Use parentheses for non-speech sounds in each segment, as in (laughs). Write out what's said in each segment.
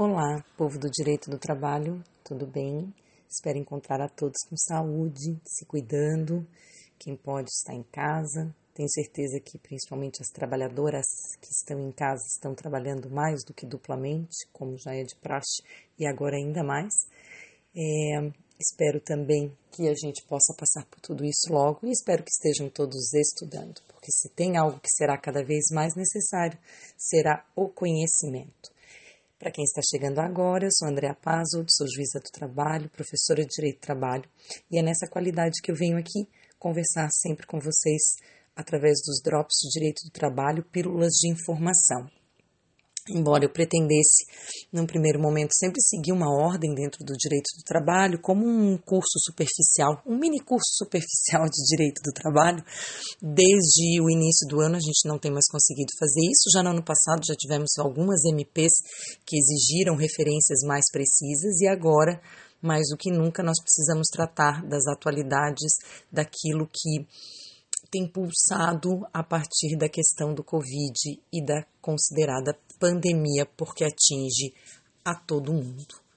Olá, povo do direito do trabalho, tudo bem? Espero encontrar a todos com saúde, se cuidando. Quem pode está em casa. Tenho certeza que principalmente as trabalhadoras que estão em casa estão trabalhando mais do que duplamente, como já é de praxe, e agora ainda mais. É, espero também que a gente possa passar por tudo isso logo e espero que estejam todos estudando, porque se tem algo que será cada vez mais necessário, será o conhecimento. Para quem está chegando agora, eu sou Andréa Pazzo, sou juíza do trabalho, professora de Direito do Trabalho, e é nessa qualidade que eu venho aqui conversar sempre com vocês através dos drops de Direito do Trabalho, pílulas de informação. Embora eu pretendesse, num primeiro momento, sempre seguir uma ordem dentro do direito do trabalho, como um curso superficial, um mini curso (laughs) superficial de direito do trabalho, desde o início do ano a gente não tem mais conseguido fazer isso. Já no ano passado já tivemos algumas MPs que exigiram referências mais precisas e agora, mais do que nunca, nós precisamos tratar das atualidades, daquilo que tem pulsado a partir da questão do Covid e da considerada pandemia, porque atinge a todo mundo.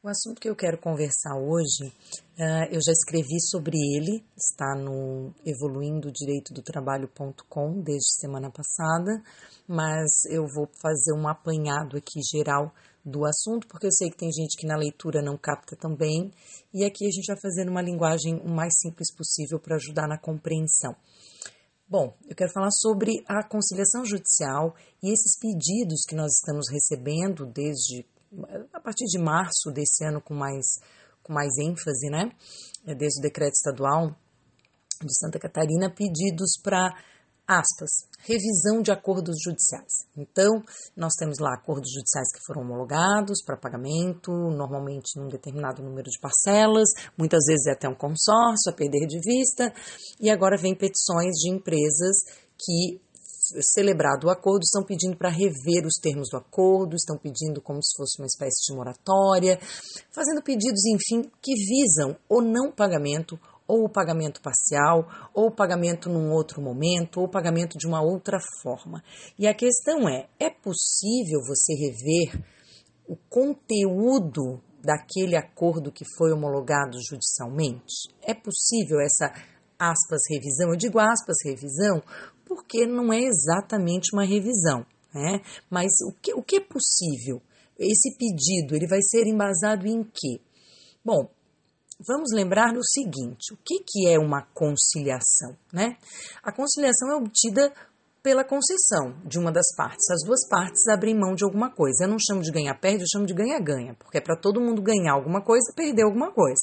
O assunto que eu quero conversar hoje, uh, eu já escrevi sobre ele, está no evoluindodireitodotrabalho.com desde semana passada, mas eu vou fazer um apanhado aqui geral do assunto, porque eu sei que tem gente que na leitura não capta tão bem, e aqui a gente vai fazer uma linguagem o mais simples possível para ajudar na compreensão. Bom, eu quero falar sobre a conciliação judicial e esses pedidos que nós estamos recebendo desde a partir de março desse ano com mais com mais ênfase, né? É desde o decreto estadual de Santa Catarina, pedidos para aspas, revisão de acordos judiciais. Então, nós temos lá acordos judiciais que foram homologados para pagamento, normalmente num determinado número de parcelas, muitas vezes é até um consórcio a perder de vista, e agora vem petições de empresas que celebrado o acordo, estão pedindo para rever os termos do acordo, estão pedindo como se fosse uma espécie de moratória, fazendo pedidos, enfim, que visam o não pagamento ou o pagamento parcial, ou o pagamento num outro momento, ou o pagamento de uma outra forma. E a questão é: é possível você rever o conteúdo daquele acordo que foi homologado judicialmente? É possível essa aspas revisão? Eu digo aspas revisão porque não é exatamente uma revisão, né? Mas o que, o que é possível? Esse pedido ele vai ser embasado em quê? Bom, vamos lembrar no seguinte: o que, que é uma conciliação? Né? A conciliação é obtida pela concessão de uma das partes. As duas partes abrem mão de alguma coisa. Eu não chamo de ganha-perde, eu chamo de ganha-ganha, porque é para todo mundo ganhar alguma coisa, perder alguma coisa.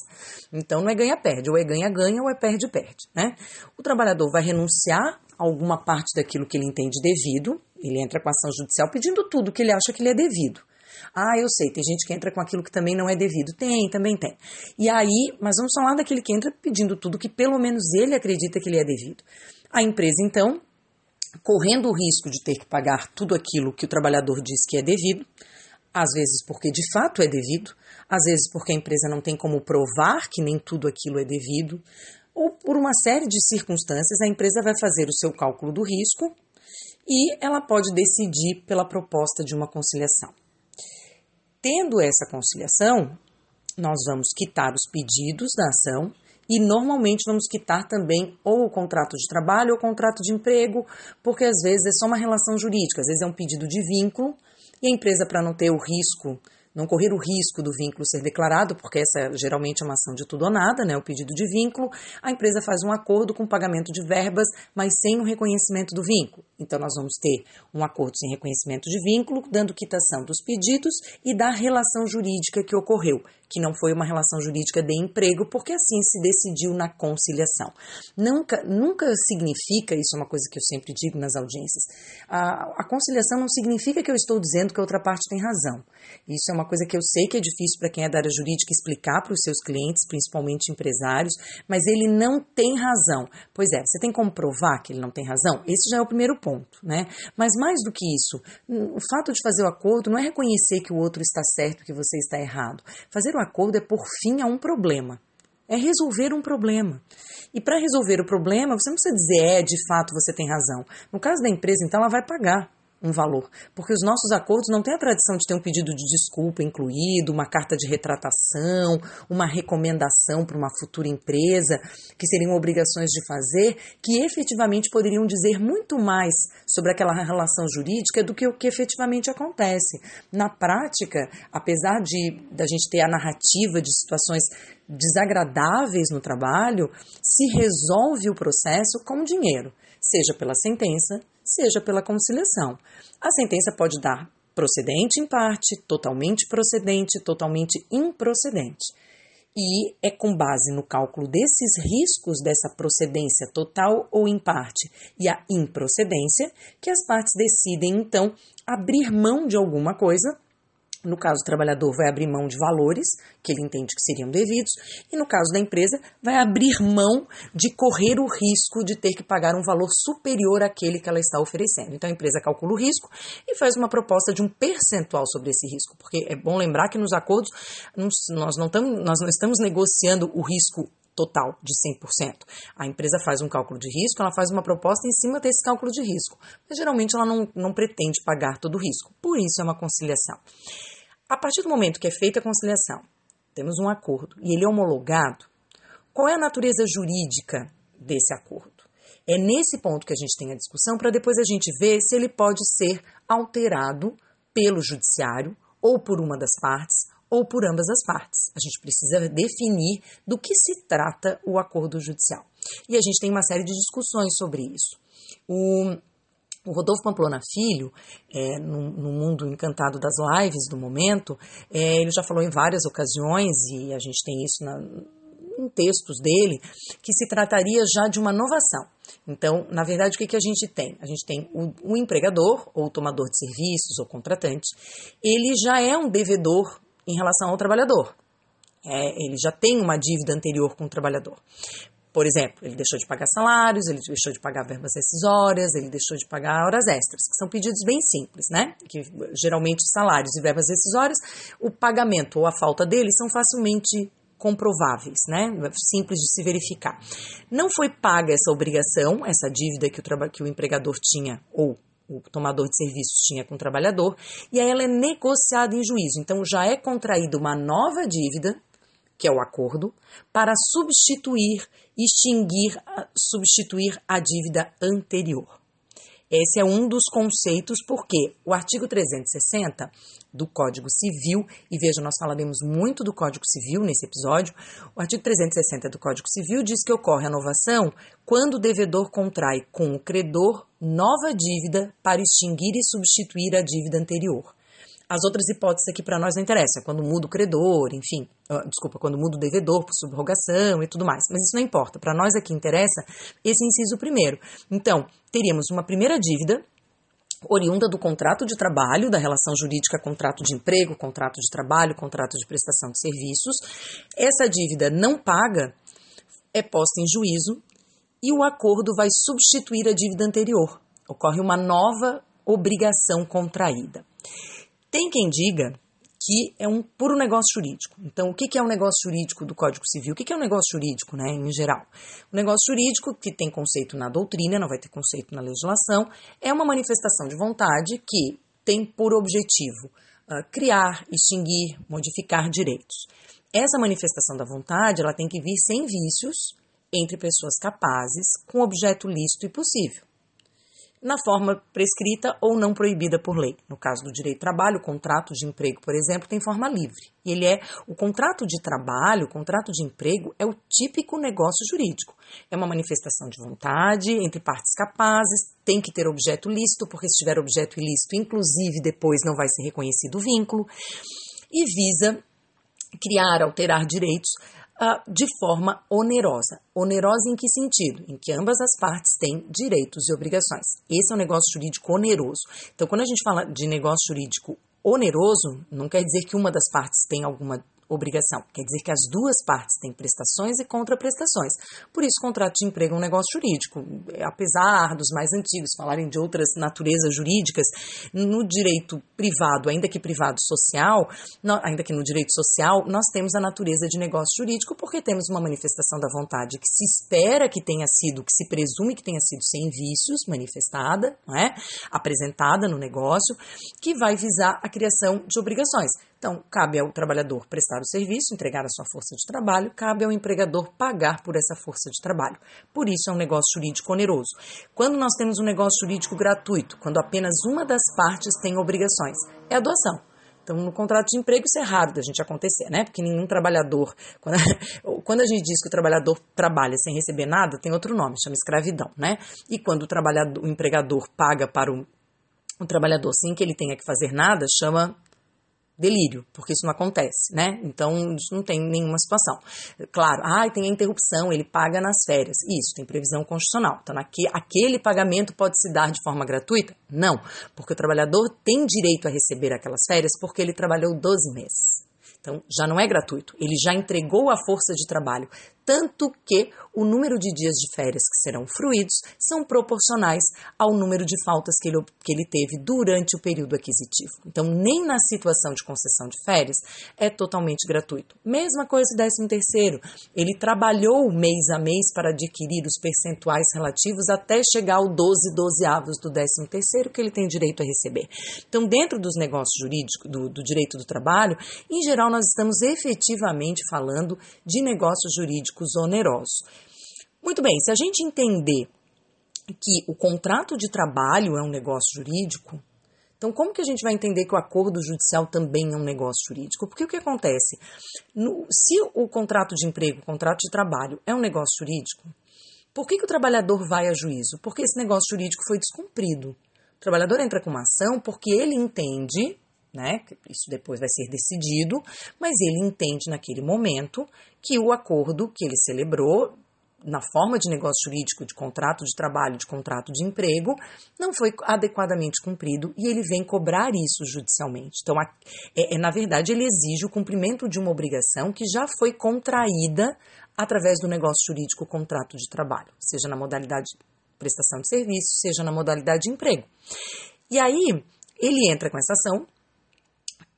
Então não é ganha-perde, ou é ganha-ganha ou é perde-perde. Né? O trabalhador vai renunciar a alguma parte daquilo que ele entende devido, ele entra com ação judicial pedindo tudo que ele acha que lhe é devido. Ah, eu sei, tem gente que entra com aquilo que também não é devido. Tem, também tem. E aí, mas vamos falar daquele que entra pedindo tudo que pelo menos ele acredita que lhe é devido. A empresa, então, correndo o risco de ter que pagar tudo aquilo que o trabalhador diz que é devido, às vezes porque de fato é devido, às vezes porque a empresa não tem como provar que nem tudo aquilo é devido, ou por uma série de circunstâncias, a empresa vai fazer o seu cálculo do risco e ela pode decidir pela proposta de uma conciliação. Tendo essa conciliação, nós vamos quitar os pedidos da ação e normalmente vamos quitar também ou o contrato de trabalho ou o contrato de emprego, porque às vezes é só uma relação jurídica, às vezes é um pedido de vínculo e a empresa, para não ter o risco não correr o risco do vínculo ser declarado, porque essa geralmente é uma ação de tudo ou nada, né, o pedido de vínculo, a empresa faz um acordo com pagamento de verbas, mas sem o reconhecimento do vínculo. Então, nós vamos ter um acordo sem reconhecimento de vínculo, dando quitação dos pedidos e da relação jurídica que ocorreu, que não foi uma relação jurídica de emprego, porque assim se decidiu na conciliação. Nunca, nunca significa, isso é uma coisa que eu sempre digo nas audiências, a, a conciliação não significa que eu estou dizendo que a outra parte tem razão. Isso é uma coisa que eu sei que é difícil para quem é da área jurídica explicar para os seus clientes, principalmente empresários, mas ele não tem razão. Pois é, você tem como provar que ele não tem razão? Esse já é o primeiro ponto, né? Mas mais do que isso, o fato de fazer o acordo não é reconhecer que o outro está certo, que você está errado. Fazer o acordo é por fim a um problema. É resolver um problema. E para resolver o problema, você não precisa dizer, é, de fato você tem razão. No caso da empresa, então, ela vai pagar. Um valor, porque os nossos acordos não têm a tradição de ter um pedido de desculpa incluído, uma carta de retratação, uma recomendação para uma futura empresa, que seriam obrigações de fazer, que efetivamente poderiam dizer muito mais sobre aquela relação jurídica do que o que efetivamente acontece. Na prática, apesar de da gente ter a narrativa de situações desagradáveis no trabalho, se resolve o processo com dinheiro, seja pela sentença, seja pela conciliação. A sentença pode dar procedente em parte, totalmente procedente, totalmente improcedente. E é com base no cálculo desses riscos dessa procedência total ou em parte e a improcedência que as partes decidem então abrir mão de alguma coisa no caso, o trabalhador vai abrir mão de valores que ele entende que seriam devidos, e no caso da empresa, vai abrir mão de correr o risco de ter que pagar um valor superior àquele que ela está oferecendo. Então, a empresa calcula o risco e faz uma proposta de um percentual sobre esse risco, porque é bom lembrar que nos acordos nós não, estamos, nós não estamos negociando o risco total de 100%. A empresa faz um cálculo de risco, ela faz uma proposta em cima desse cálculo de risco, mas geralmente ela não, não pretende pagar todo o risco. Por isso é uma conciliação. A partir do momento que é feita a conciliação, temos um acordo e ele é homologado, qual é a natureza jurídica desse acordo? É nesse ponto que a gente tem a discussão para depois a gente ver se ele pode ser alterado pelo judiciário ou por uma das partes ou por ambas as partes. A gente precisa definir do que se trata o acordo judicial. E a gente tem uma série de discussões sobre isso. O o Rodolfo Pamplona Filho, é, no, no, mundo encantado das lives do momento, é, ele já falou em várias ocasiões, e a gente tem isso na, em textos dele, que se trataria já de uma inovação. Então, na verdade, o que, que a gente tem? A gente tem o, o empregador, ou tomador de serviços, ou contratante, ele já é um devedor em relação ao trabalhador. É, ele já tem uma dívida anterior com o trabalhador. Por exemplo, ele deixou de pagar salários, ele deixou de pagar verbas decisórias, ele deixou de pagar horas extras, que são pedidos bem simples, né? Que geralmente salários e verbas decisórias, o pagamento ou a falta deles são facilmente comprováveis, né? Simples de se verificar. Não foi paga essa obrigação, essa dívida que o, que o empregador tinha ou o tomador de serviços tinha com o trabalhador, e aí ela é negociada em juízo. Então já é contraída uma nova dívida que é o acordo, para substituir, extinguir, substituir a dívida anterior. Esse é um dos conceitos, porque o artigo 360 do Código Civil, e veja, nós falaremos muito do Código Civil nesse episódio, o artigo 360 do Código Civil diz que ocorre a novação quando o devedor contrai com o credor nova dívida para extinguir e substituir a dívida anterior. As outras hipóteses aqui para nós não interessam, quando muda o credor, enfim, uh, desculpa, quando muda o devedor por subrogação e tudo mais. Mas isso não importa. Para nós aqui interessa esse inciso primeiro. Então, teríamos uma primeira dívida oriunda do contrato de trabalho, da relação jurídica contrato de emprego, contrato de trabalho, contrato de prestação de serviços. Essa dívida não paga é posta em juízo e o acordo vai substituir a dívida anterior. Ocorre uma nova obrigação contraída. Tem quem diga que é um puro negócio jurídico. Então, o que é um negócio jurídico do Código Civil? O que é um negócio jurídico, né, em geral? O negócio jurídico, que tem conceito na doutrina, não vai ter conceito na legislação, é uma manifestação de vontade que tem por objetivo uh, criar, extinguir, modificar direitos. Essa manifestação da vontade, ela tem que vir sem vícios, entre pessoas capazes, com objeto lícito e possível na forma prescrita ou não proibida por lei. No caso do direito do trabalho, o contrato de emprego, por exemplo, tem forma livre. Ele é o contrato de trabalho, o contrato de emprego é o típico negócio jurídico. É uma manifestação de vontade entre partes capazes, tem que ter objeto lícito, porque se tiver objeto ilícito, inclusive depois não vai ser reconhecido o vínculo, e visa criar, alterar direitos uh, de forma onerosa. Onerosa em que sentido? Em que ambas as partes têm direitos e obrigações. Esse é um negócio jurídico oneroso. Então, quando a gente fala de negócio jurídico oneroso, não quer dizer que uma das partes tem alguma obrigação. Quer dizer que as duas partes têm prestações e contraprestações. Por isso, contrato de emprego é um negócio jurídico. Apesar dos mais antigos falarem de outras naturezas jurídicas, no direito privado, ainda que privado social, ainda que no direito social, nós temos a natureza de negócio jurídico porque temos uma manifestação da vontade que se espera que tenha sido, que se presume que tenha sido sem vícios, manifestada, é? apresentada no negócio, que vai visar a criação de obrigações. Então, cabe ao trabalhador prestar o serviço, entregar a sua força de trabalho, cabe ao empregador pagar por essa força de trabalho. Por isso é um negócio jurídico oneroso. Quando nós temos um negócio jurídico gratuito, quando apenas uma das partes tem obrigações, é a doação. Então, no contrato de emprego, isso é raro da gente acontecer, né? Porque nenhum trabalhador. (laughs) Quando, a gente diz que o trabalhador trabalha sem receber nada, tem outro nome, chama escravidão, né? E quando o, trabalhador, o empregador paga para o, o trabalhador sem que ele tenha que fazer nada, chama delírio, porque isso não acontece, né? Então, isso não tem nenhuma situação. Claro, ah, tem a interrupção, ele paga nas férias. Isso, tem previsão constitucional. Então, aqui, aquele pagamento pode se dar de forma gratuita? Não, porque o trabalhador tem direito a receber aquelas férias porque ele trabalhou 12 meses. Então, já não é gratuito, ele já entregou a força de trabalho, tanto que o número de dias de férias que serão fruídos são proporcionais ao número de faltas que ele, que ele teve durante o período aquisitivo. Então, nem na situação de concessão de férias é totalmente gratuito. Mesma coisa o 13 terceiro, ele trabalhou mês a mês para adquirir os percentuais relativos até chegar ao 12 dozeavos do 13 terceiro que ele tem direito a receber. Então, dentro dos negócios jurídicos, do, do direito do trabalho, em geral, nós estamos efetivamente falando de negócios jurídicos onerosos. Muito bem, se a gente entender que o contrato de trabalho é um negócio jurídico, então como que a gente vai entender que o acordo judicial também é um negócio jurídico? Porque o que acontece? No, se o contrato de emprego, o contrato de trabalho é um negócio jurídico, por que, que o trabalhador vai a juízo? Porque esse negócio jurídico foi descumprido. O trabalhador entra com uma ação porque ele entende né? Isso depois vai ser decidido, mas ele entende naquele momento que o acordo que ele celebrou na forma de negócio jurídico, de contrato de trabalho, de contrato de emprego, não foi adequadamente cumprido e ele vem cobrar isso judicialmente. Então, é, é, na verdade, ele exige o cumprimento de uma obrigação que já foi contraída através do negócio jurídico contrato de trabalho, seja na modalidade prestação de serviço, seja na modalidade de emprego. E aí, ele entra com essa ação,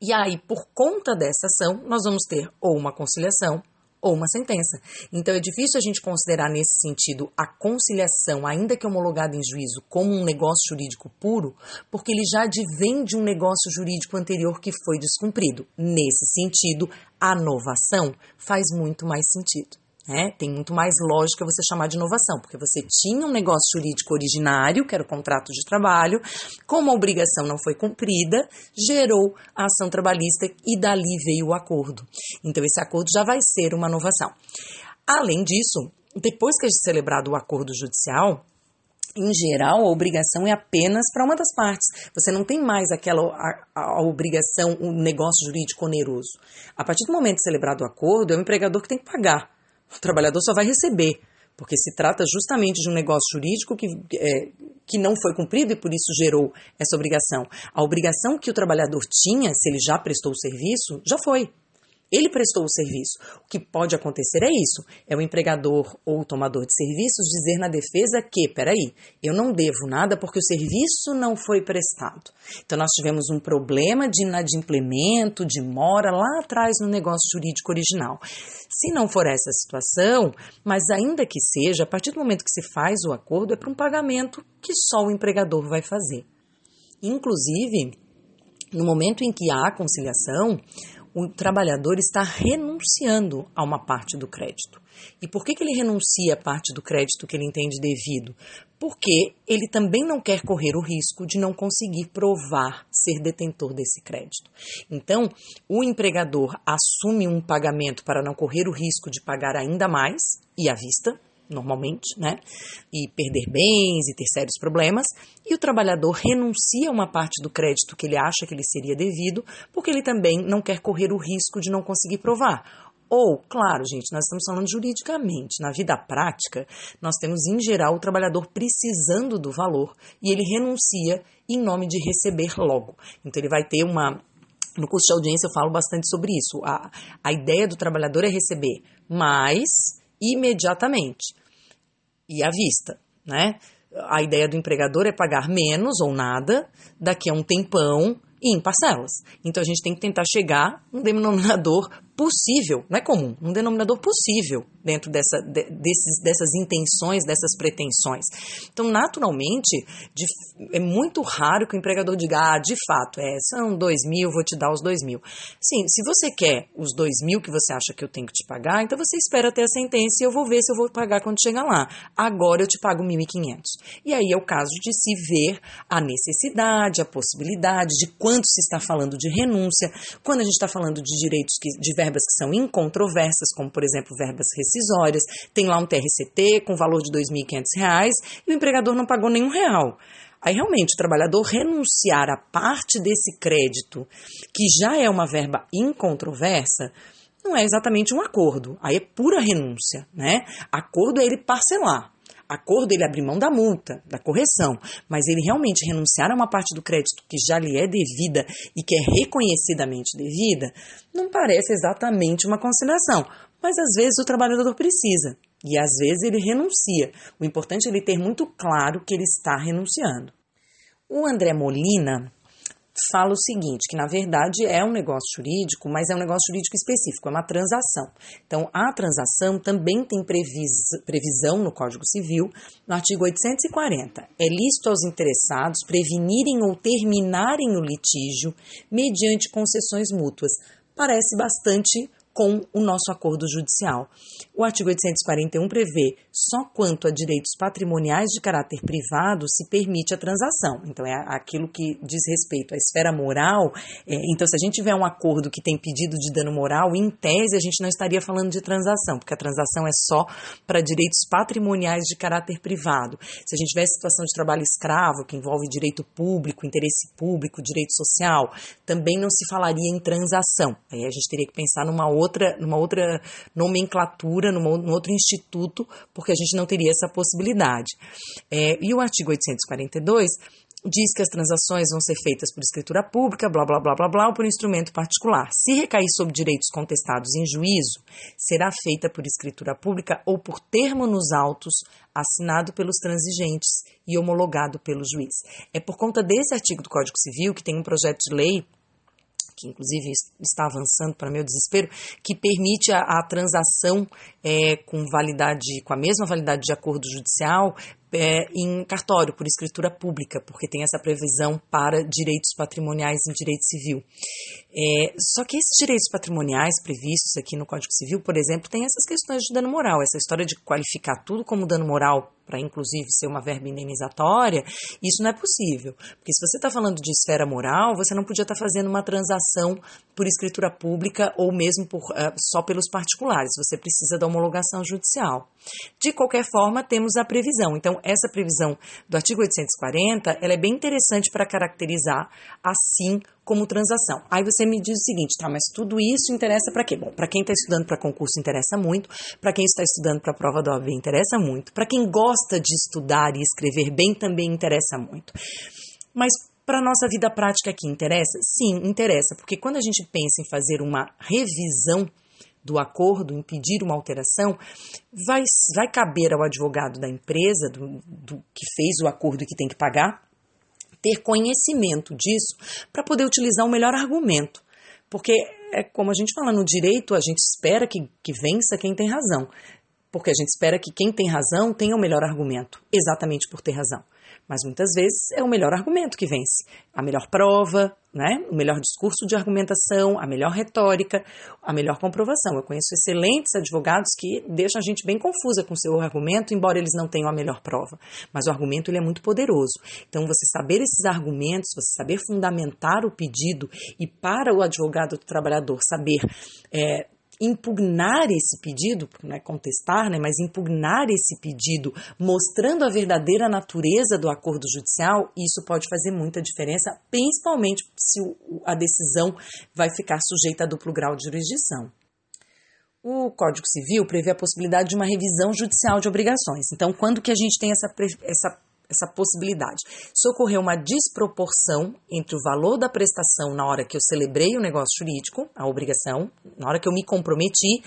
e aí, por conta dessa ação, nós vamos ter ou uma conciliação ou uma sentença. Então é difícil a gente considerar nesse sentido a conciliação, ainda que homologada em juízo, como um negócio jurídico puro, porque ele já advém de um negócio jurídico anterior que foi descumprido. Nesse sentido, a novação faz muito mais sentido. Né? Tem muito mais lógica você chamar de inovação, porque você tinha um negócio jurídico originário, que era o contrato de trabalho, como a obrigação não foi cumprida, gerou a ação trabalhista e dali veio o acordo. Então, esse acordo já vai ser uma inovação. Além disso, depois que é celebrado o acordo judicial, em geral, a obrigação é apenas para uma das partes. Você não tem mais aquela a, a, obrigação, um negócio jurídico oneroso. A partir do momento celebrado o acordo, é o empregador que tem que pagar. O trabalhador só vai receber, porque se trata justamente de um negócio jurídico que, é, que não foi cumprido e por isso gerou essa obrigação. A obrigação que o trabalhador tinha, se ele já prestou o serviço, já foi. Ele prestou o serviço. O que pode acontecer é isso: é o empregador ou o tomador de serviços dizer na defesa que, peraí, eu não devo nada porque o serviço não foi prestado. Então, nós tivemos um problema de inadimplemento, de mora lá atrás no negócio jurídico original. Se não for essa situação, mas ainda que seja, a partir do momento que se faz o acordo, é para um pagamento que só o empregador vai fazer. Inclusive, no momento em que há conciliação, o trabalhador está renunciando a uma parte do crédito. E por que, que ele renuncia a parte do crédito que ele entende devido? Porque ele também não quer correr o risco de não conseguir provar ser detentor desse crédito. Então, o empregador assume um pagamento para não correr o risco de pagar ainda mais e à vista, normalmente, né? E perder bens e ter sérios problemas, e o trabalhador renuncia a uma parte do crédito que ele acha que lhe seria devido, porque ele também não quer correr o risco de não conseguir provar. Ou, claro, gente, nós estamos falando juridicamente. Na vida prática, nós temos em geral o trabalhador precisando do valor e ele renuncia em nome de receber logo. Então ele vai ter uma No curso de audiência eu falo bastante sobre isso. A, a ideia do trabalhador é receber mais imediatamente e à vista, né? A ideia do empregador é pagar menos ou nada daqui a um tempão e em parcelas. Então a gente tem que tentar chegar num denominador possível, não é comum, um denominador possível dentro dessa, de, desses, dessas intenções, dessas pretensões. Então, naturalmente, de, é muito raro que o empregador diga, ah, de fato, é, são dois mil, vou te dar os dois mil. Sim, se você quer os dois mil que você acha que eu tenho que te pagar, então você espera ter a sentença e eu vou ver se eu vou pagar quando chegar lá. Agora eu te pago mil e quinhentos. E aí é o caso de se ver a necessidade, a possibilidade de quanto se está falando de renúncia, quando a gente está falando de direitos que, de verbas que são incontroversas, como por exemplo verbas rescisórias, tem lá um TRCT com valor de R$ 2.500 e o empregador não pagou nenhum real. Aí realmente o trabalhador renunciar a parte desse crédito, que já é uma verba incontroversa, não é exatamente um acordo, aí é pura renúncia, né? Acordo é ele parcelar acordo ele abrir mão da multa, da correção, mas ele realmente renunciar a uma parte do crédito que já lhe é devida e que é reconhecidamente devida, não parece exatamente uma conciliação. Mas às vezes o trabalhador precisa e às vezes ele renuncia. O importante é ele ter muito claro que ele está renunciando. O André Molina, fala o seguinte, que na verdade é um negócio jurídico, mas é um negócio jurídico específico, é uma transação. Então, a transação também tem previs, previsão no Código Civil, no artigo 840. É lícito aos interessados prevenirem ou terminarem o litígio mediante concessões mútuas. Parece bastante com o nosso acordo judicial. O artigo 841 prevê só quanto a direitos patrimoniais de caráter privado se permite a transação. Então, é aquilo que diz respeito à esfera moral. É, então, se a gente tiver um acordo que tem pedido de dano moral, em tese a gente não estaria falando de transação, porque a transação é só para direitos patrimoniais de caráter privado. Se a gente tiver situação de trabalho escravo, que envolve direito público, interesse público, direito social, também não se falaria em transação. Aí a gente teria que pensar numa outra outra, numa outra nomenclatura, numa, num outro instituto, porque a gente não teria essa possibilidade. É, e o artigo 842 diz que as transações vão ser feitas por escritura pública, blá blá blá blá blá, ou por instrumento particular. Se recair sobre direitos contestados em juízo, será feita por escritura pública ou por termo nos autos assinado pelos transigentes e homologado pelo juiz. É por conta desse artigo do Código Civil que tem um projeto de lei que inclusive está avançando para meu desespero, que permite a, a transação é, com validade, com a mesma validade de acordo judicial, é, em cartório, por escritura pública, porque tem essa previsão para direitos patrimoniais em direito civil. É, só que esses direitos patrimoniais previstos aqui no Código Civil, por exemplo, tem essas questões de dano moral, essa história de qualificar tudo como dano moral para inclusive ser uma verba indenizatória, isso não é possível. Porque se você está falando de esfera moral, você não podia estar tá fazendo uma transação por escritura pública ou mesmo por, uh, só pelos particulares, você precisa da homologação judicial. De qualquer forma, temos a previsão. Então, essa previsão do artigo 840, ela é bem interessante para caracterizar assim como transação. Aí você me diz o seguinte, tá, mas tudo isso interessa para quê? Bom, para quem está estudando para concurso interessa muito, para quem está estudando para a prova da OAB interessa muito, para quem gosta de estudar e escrever bem também interessa muito. Mas para a nossa vida prática aqui interessa? Sim, interessa, porque quando a gente pensa em fazer uma revisão do acordo, impedir uma alteração, vai, vai caber ao advogado da empresa, do, do que fez o acordo e que tem que pagar, ter conhecimento disso para poder utilizar o melhor argumento. Porque é como a gente fala no direito, a gente espera que, que vença quem tem razão. Porque a gente espera que quem tem razão tenha o melhor argumento, exatamente por ter razão. Mas muitas vezes é o melhor argumento que vence, a melhor prova, né? o melhor discurso de argumentação, a melhor retórica, a melhor comprovação. Eu conheço excelentes advogados que deixam a gente bem confusa com o seu argumento, embora eles não tenham a melhor prova. Mas o argumento ele é muito poderoso. Então, você saber esses argumentos, você saber fundamentar o pedido e para o advogado do trabalhador saber é, impugnar esse pedido, não é contestar, né, mas impugnar esse pedido, mostrando a verdadeira natureza do acordo judicial, isso pode fazer muita diferença, principalmente se a decisão vai ficar sujeita a duplo grau de jurisdição. O Código Civil prevê a possibilidade de uma revisão judicial de obrigações. Então, quando que a gente tem essa, essa essa possibilidade. Se ocorreu uma desproporção entre o valor da prestação na hora que eu celebrei o negócio jurídico, a obrigação, na hora que eu me comprometi,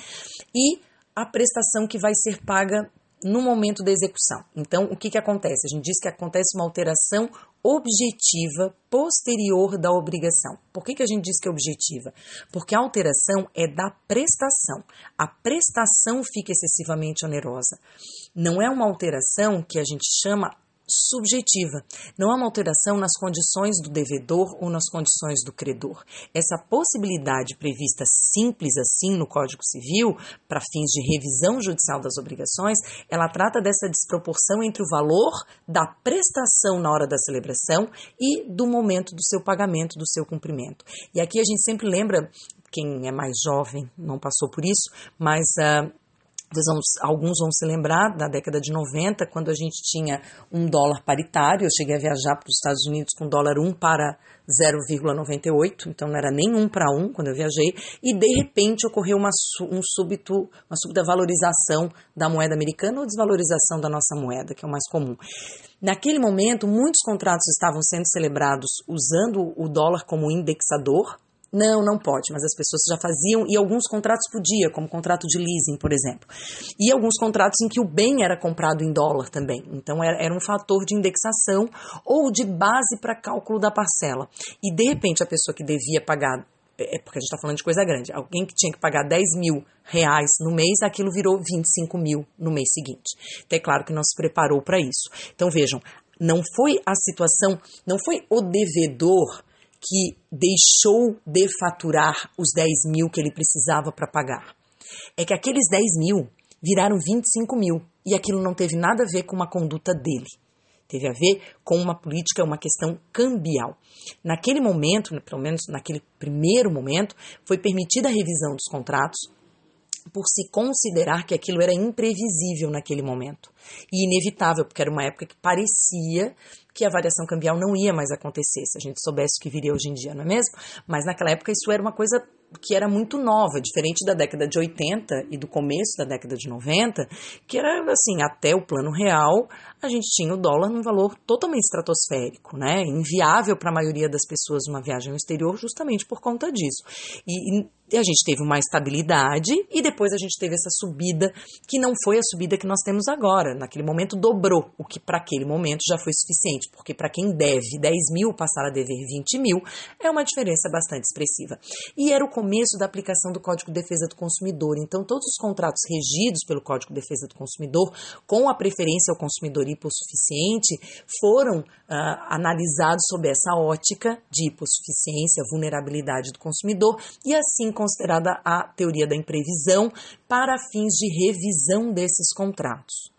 e a prestação que vai ser paga no momento da execução. Então, o que, que acontece? A gente diz que acontece uma alteração objetiva posterior da obrigação. Por que, que a gente diz que é objetiva? Porque a alteração é da prestação. A prestação fica excessivamente onerosa. Não é uma alteração que a gente chama subjetiva. Não há uma alteração nas condições do devedor ou nas condições do credor. Essa possibilidade prevista simples assim no Código Civil, para fins de revisão judicial das obrigações, ela trata dessa desproporção entre o valor da prestação na hora da celebração e do momento do seu pagamento, do seu cumprimento. E aqui a gente sempre lembra quem é mais jovem não passou por isso, mas uh, alguns vão se lembrar da década de 90, quando a gente tinha um dólar paritário. Eu cheguei a viajar para os Estados Unidos com dólar 1 para 0,98, então não era nem 1 para 1 quando eu viajei, e de repente ocorreu uma, um súbito, uma súbita valorização da moeda americana ou desvalorização da nossa moeda, que é o mais comum. Naquele momento, muitos contratos estavam sendo celebrados usando o dólar como indexador, não, não pode, mas as pessoas já faziam e alguns contratos podia, como contrato de leasing, por exemplo. E alguns contratos em que o bem era comprado em dólar também. Então era, era um fator de indexação ou de base para cálculo da parcela. E de repente a pessoa que devia pagar é, é porque a gente está falando de coisa grande. Alguém que tinha que pagar 10 mil reais no mês, aquilo virou 25 mil no mês seguinte. Então é claro que não se preparou para isso. Então vejam, não foi a situação, não foi o devedor que deixou de faturar os 10 mil que ele precisava para pagar. É que aqueles 10 mil viraram 25 mil e aquilo não teve nada a ver com uma conduta dele. Teve a ver com uma política, uma questão cambial. Naquele momento, pelo menos naquele primeiro momento, foi permitida a revisão dos contratos por se considerar que aquilo era imprevisível naquele momento e inevitável, porque era uma época que parecia que a variação cambial não ia mais acontecer, se a gente soubesse o que viria hoje em dia, não é mesmo? Mas naquela época isso era uma coisa que era muito nova, diferente da década de 80 e do começo da década de 90, que era assim, até o plano real, a gente tinha o dólar num valor totalmente estratosférico, né? Inviável para a maioria das pessoas uma viagem ao exterior justamente por conta disso. E, e a gente teve uma estabilidade e depois a gente teve essa subida que não foi a subida que nós temos agora. Naquele momento dobrou, o que para aquele momento já foi suficiente, porque para quem deve 10 mil passar a dever 20 mil é uma diferença bastante expressiva. E era o começo da aplicação do Código de Defesa do Consumidor. Então, todos os contratos regidos pelo Código de Defesa do Consumidor, com a preferência ao consumidor hipossuficiente, foram uh, analisados sob essa ótica de hipossuficiência, vulnerabilidade do consumidor e assim considerada a teoria da imprevisão para fins de revisão desses contratos.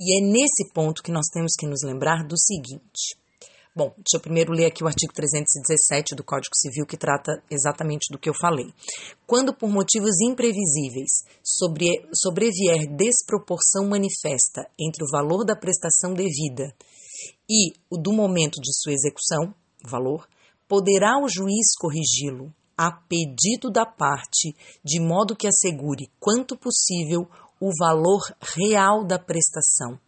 E é nesse ponto que nós temos que nos lembrar do seguinte. Bom, deixa eu primeiro ler aqui o artigo 317 do Código Civil, que trata exatamente do que eu falei. Quando por motivos imprevisíveis sobre, sobrevier desproporção manifesta entre o valor da prestação devida e o do momento de sua execução, valor, poderá o juiz corrigi-lo a pedido da parte, de modo que assegure, quanto possível, o valor real da prestação.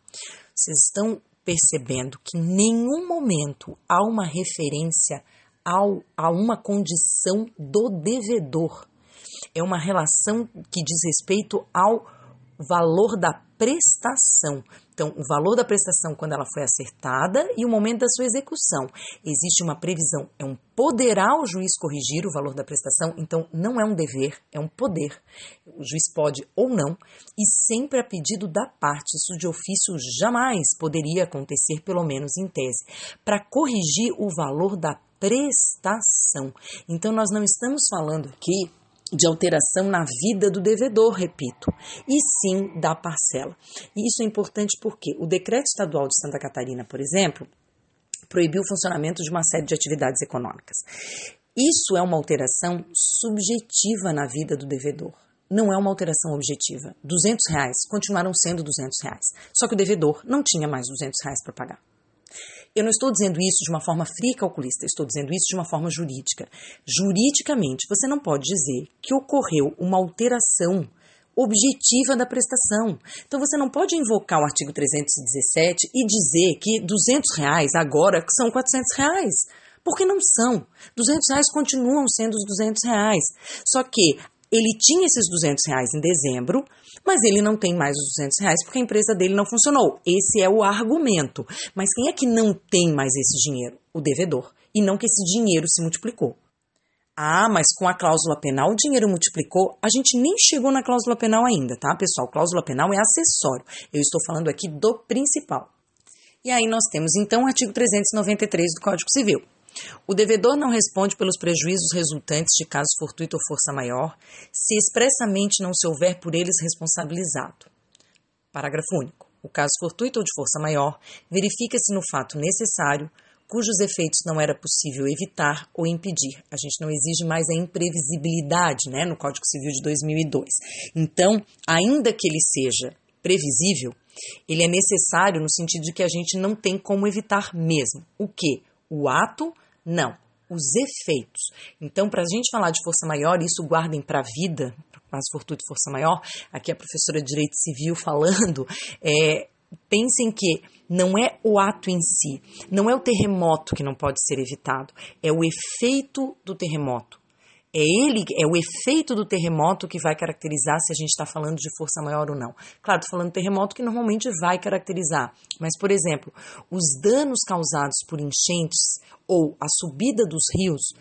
Vocês estão percebendo que em nenhum momento há uma referência ao, a uma condição do devedor. É uma relação que diz respeito ao valor da prestação. Então, o valor da prestação quando ela foi acertada e o momento da sua execução. Existe uma previsão, é um poderá o juiz corrigir o valor da prestação, então não é um dever, é um poder. O juiz pode ou não, e sempre a pedido da parte. Isso de ofício jamais poderia acontecer, pelo menos em tese, para corrigir o valor da prestação. Então, nós não estamos falando aqui de alteração na vida do devedor, repito, e sim da parcela. E isso é importante porque o decreto estadual de Santa Catarina, por exemplo, proibiu o funcionamento de uma série de atividades econômicas. Isso é uma alteração subjetiva na vida do devedor. Não é uma alteração objetiva. 200 reais continuaram sendo 200 reais. Só que o devedor não tinha mais 200 reais para pagar. Eu não estou dizendo isso de uma forma fria calculista, estou dizendo isso de uma forma jurídica. Juridicamente, você não pode dizer que ocorreu uma alteração objetiva da prestação. Então você não pode invocar o artigo 317 e dizer que 200 reais agora são 400 reais. Porque não são. 200 reais continuam sendo os 200 reais. Só que ele tinha esses 200 reais em dezembro, mas ele não tem mais os 200 reais porque a empresa dele não funcionou. Esse é o argumento. Mas quem é que não tem mais esse dinheiro? O devedor. E não que esse dinheiro se multiplicou. Ah, mas com a cláusula penal o dinheiro multiplicou. A gente nem chegou na cláusula penal ainda, tá, pessoal? Cláusula penal é acessório. Eu estou falando aqui do principal. E aí nós temos então o artigo 393 do Código Civil. O devedor não responde pelos prejuízos resultantes de caso fortuito ou força maior, se expressamente não se houver por eles responsabilizado. Parágrafo único. O caso fortuito ou de força maior verifica-se no fato necessário, cujos efeitos não era possível evitar ou impedir. A gente não exige mais a imprevisibilidade né, no Código Civil de 2002. Então, ainda que ele seja previsível, ele é necessário no sentido de que a gente não tem como evitar mesmo. O que? O ato, não. Os efeitos. Então, para a gente falar de força maior, isso guardem para a vida, quase fortuito força maior, aqui a professora de Direito Civil falando, é, pensem que não é o ato em si, não é o terremoto que não pode ser evitado, é o efeito do terremoto. É ele, é o efeito do terremoto que vai caracterizar se a gente está falando de força maior ou não. Claro, estou falando terremoto que normalmente vai caracterizar, mas, por exemplo, os danos causados por enchentes ou a subida dos rios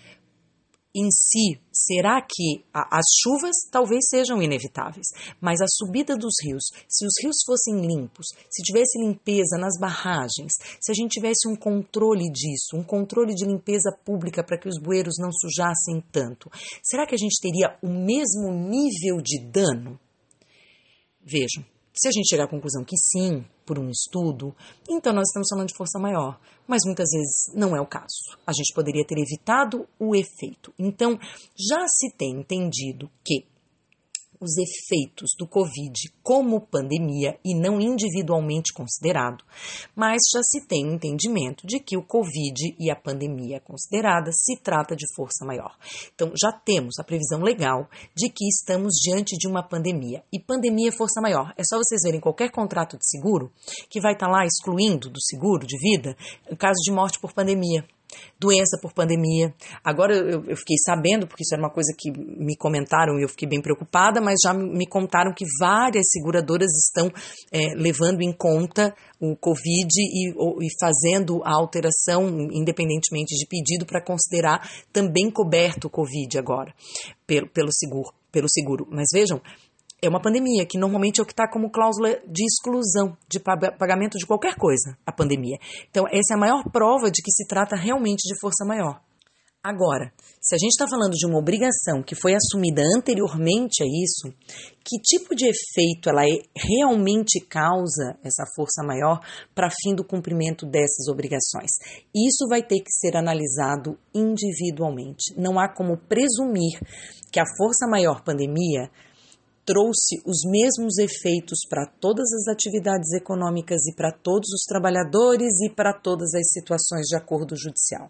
em si, será que a, as chuvas talvez sejam inevitáveis, mas a subida dos rios, se os rios fossem limpos, se tivesse limpeza nas barragens, se a gente tivesse um controle disso, um controle de limpeza pública para que os bueiros não sujassem tanto, será que a gente teria o mesmo nível de dano? Vejam, se a gente chegar à conclusão que sim, por um estudo, então nós estamos falando de força maior. Mas muitas vezes não é o caso. A gente poderia ter evitado o efeito. Então, já se tem entendido que os efeitos do Covid como pandemia e não individualmente considerado, mas já se tem entendimento de que o Covid e a pandemia considerada se trata de força maior. Então, já temos a previsão legal de que estamos diante de uma pandemia. E pandemia é força maior. É só vocês verem qualquer contrato de seguro que vai estar lá excluindo do seguro de vida caso de morte por pandemia doença por pandemia. Agora eu, eu, fiquei sabendo, porque isso era uma coisa que me comentaram e eu fiquei bem preocupada, mas já me contaram que várias seguradoras estão é, levando em conta o Covid e, e fazendo a alteração, independentemente de pedido, para considerar também coberto o Covid agora, pelo, pelo seguro. Pelo seguro. Mas vejam, é uma pandemia, que normalmente é o que está como cláusula de exclusão de pagamento de qualquer coisa, a pandemia. Então, essa é a maior prova de que se trata realmente de força maior. Agora, se a gente está falando de uma obrigação que foi assumida anteriormente a isso, que tipo de efeito ela é, realmente causa essa força maior para fim do cumprimento dessas obrigações? Isso vai ter que ser analisado individualmente. Não há como presumir que a força maior pandemia trouxe os mesmos efeitos para todas as atividades econômicas e para todos os trabalhadores e para todas as situações de acordo judicial.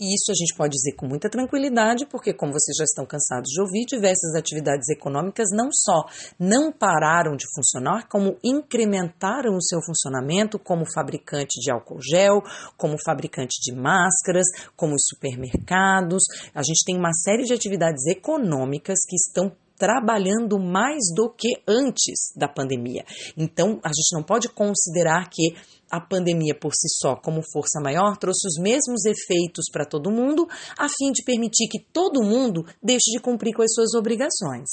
E isso a gente pode dizer com muita tranquilidade, porque, como vocês já estão cansados de ouvir, diversas atividades econômicas não só não pararam de funcionar, como incrementaram o seu funcionamento, como fabricante de álcool gel, como fabricante de máscaras, como os supermercados. A gente tem uma série de atividades econômicas que estão trabalhando mais do que antes da pandemia. Então, a gente não pode considerar que a pandemia por si só, como força maior, trouxe os mesmos efeitos para todo mundo, a fim de permitir que todo mundo deixe de cumprir com as suas obrigações.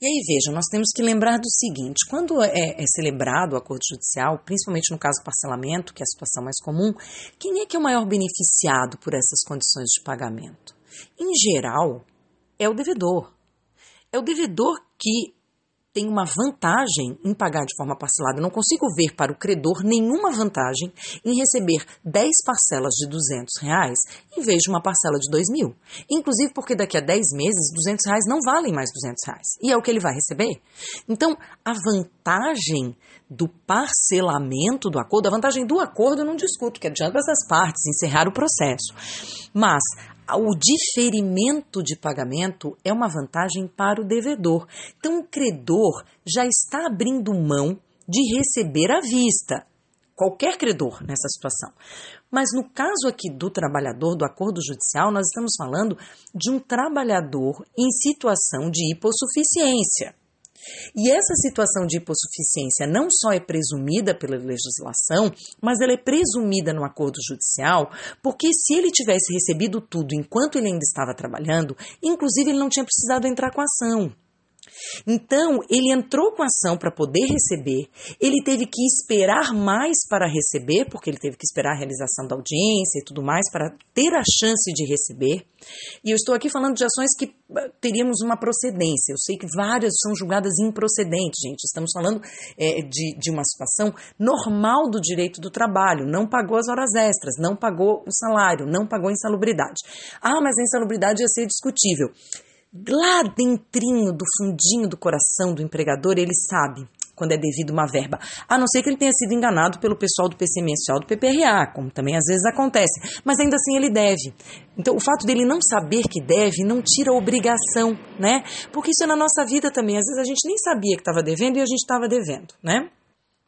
E aí, vejam, nós temos que lembrar do seguinte: quando é, é, celebrado o acordo judicial, principalmente no caso do parcelamento, que é a situação mais comum, quem é que é o maior beneficiado por essas condições de pagamento? Em geral, é o devedor. É o devedor que tem uma vantagem em pagar de forma parcelada. Não consigo ver para o credor nenhuma vantagem em receber 10 parcelas de 200 reais em vez de uma parcela de 2 mil. Inclusive porque daqui a 10 meses, 200 reais não valem mais 200 reais. E é o que ele vai receber. Então, a vantagem do parcelamento do acordo, a vantagem do acordo eu não discuto, que adianta essas partes encerrar o processo. Mas o diferimento de pagamento é uma vantagem para o devedor. Então, o credor já está abrindo mão de receber à vista. Qualquer credor nessa situação. Mas no caso aqui do trabalhador do acordo judicial, nós estamos falando de um trabalhador em situação de hipossuficiência. E essa situação de hipossuficiência não só é presumida pela legislação, mas ela é presumida no acordo judicial, porque se ele tivesse recebido tudo enquanto ele ainda estava trabalhando, inclusive ele não tinha precisado entrar com a ação. Então, ele entrou com ação para poder receber, ele teve que esperar mais para receber, porque ele teve que esperar a realização da audiência e tudo mais para ter a chance de receber. E eu estou aqui falando de ações que ah, teríamos uma procedência. Eu sei que várias são julgadas improcedentes, gente. Estamos falando é, de, de uma situação normal do direito do trabalho. Não pagou as horas extras, não pagou o salário, não pagou a insalubridade. Ah, mas a insalubridade ia ser discutível lá dentrinho do fundinho do coração do empregador, ele sabe quando é devido uma verba, a não ser que ele tenha sido enganado pelo pessoal do PC mensual do PPRA, como também às vezes acontece, mas ainda assim ele deve. Então, o fato dele não saber que deve não tira a obrigação, né? Porque isso é na nossa vida também. Às vezes a gente nem sabia que estava devendo e a gente estava devendo, né?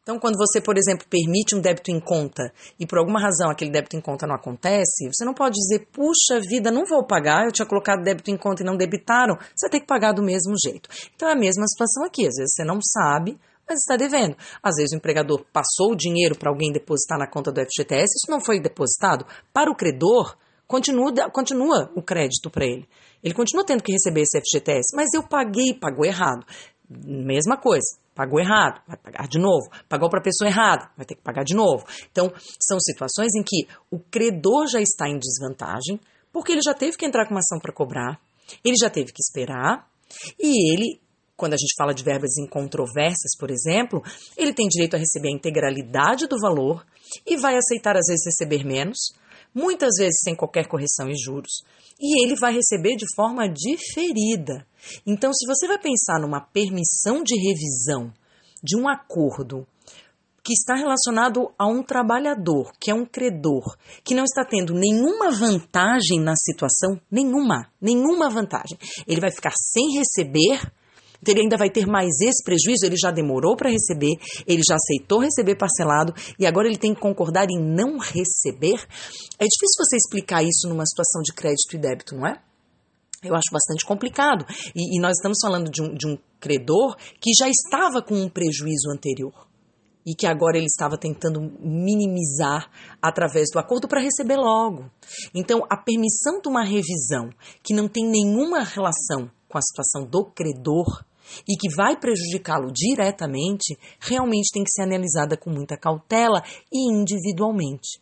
Então, quando você, por exemplo, permite um débito em conta e por alguma razão aquele débito em conta não acontece, você não pode dizer, puxa vida, não vou pagar, eu tinha colocado débito em conta e não debitaram, você tem que pagar do mesmo jeito. Então, é a mesma situação aqui. Às vezes você não sabe, mas está devendo. Às vezes o empregador passou o dinheiro para alguém depositar na conta do FGTS, isso não foi depositado. Para o credor, continua, continua o crédito para ele. Ele continua tendo que receber esse FGTS, mas eu paguei, pagou errado. Mesma coisa. Pagou errado, vai pagar de novo. Pagou para a pessoa errada, vai ter que pagar de novo. Então, são situações em que o credor já está em desvantagem, porque ele já teve que entrar com uma ação para cobrar, ele já teve que esperar, e ele, quando a gente fala de verbas incontroversas, por exemplo, ele tem direito a receber a integralidade do valor e vai aceitar, às vezes, receber menos, muitas vezes sem qualquer correção e juros, e ele vai receber de forma diferida. Então, se você vai pensar numa permissão de revisão de um acordo que está relacionado a um trabalhador, que é um credor, que não está tendo nenhuma vantagem na situação, nenhuma, nenhuma vantagem. Ele vai ficar sem receber então ele ainda vai ter mais esse prejuízo, ele já demorou para receber, ele já aceitou receber parcelado e agora ele tem que concordar em não receber. É difícil você explicar isso numa situação de crédito e débito, não é? Eu acho bastante complicado. E, e nós estamos falando de um, de um credor que já estava com um prejuízo anterior e que agora ele estava tentando minimizar através do acordo para receber logo. Então, a permissão de uma revisão que não tem nenhuma relação com a situação do credor e que vai prejudicá-lo diretamente, realmente tem que ser analisada com muita cautela e individualmente.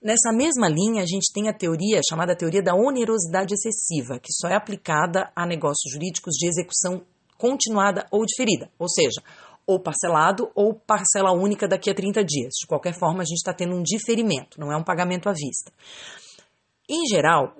Nessa mesma linha, a gente tem a teoria chamada teoria da onerosidade excessiva, que só é aplicada a negócios jurídicos de execução continuada ou diferida, ou seja, ou parcelado ou parcela única daqui a 30 dias. De qualquer forma, a gente está tendo um diferimento, não é um pagamento à vista. Em geral,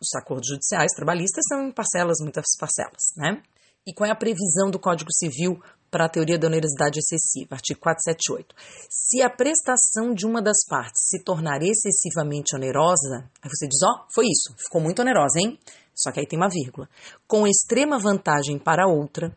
os acordos judiciais trabalhistas são em parcelas, muitas parcelas, né? E qual é a previsão do Código Civil para a teoria da onerosidade excessiva? Artigo 478. Se a prestação de uma das partes se tornar excessivamente onerosa, aí você diz, ó, oh, foi isso, ficou muito onerosa, hein? Só que aí tem uma vírgula. Com extrema vantagem para a outra,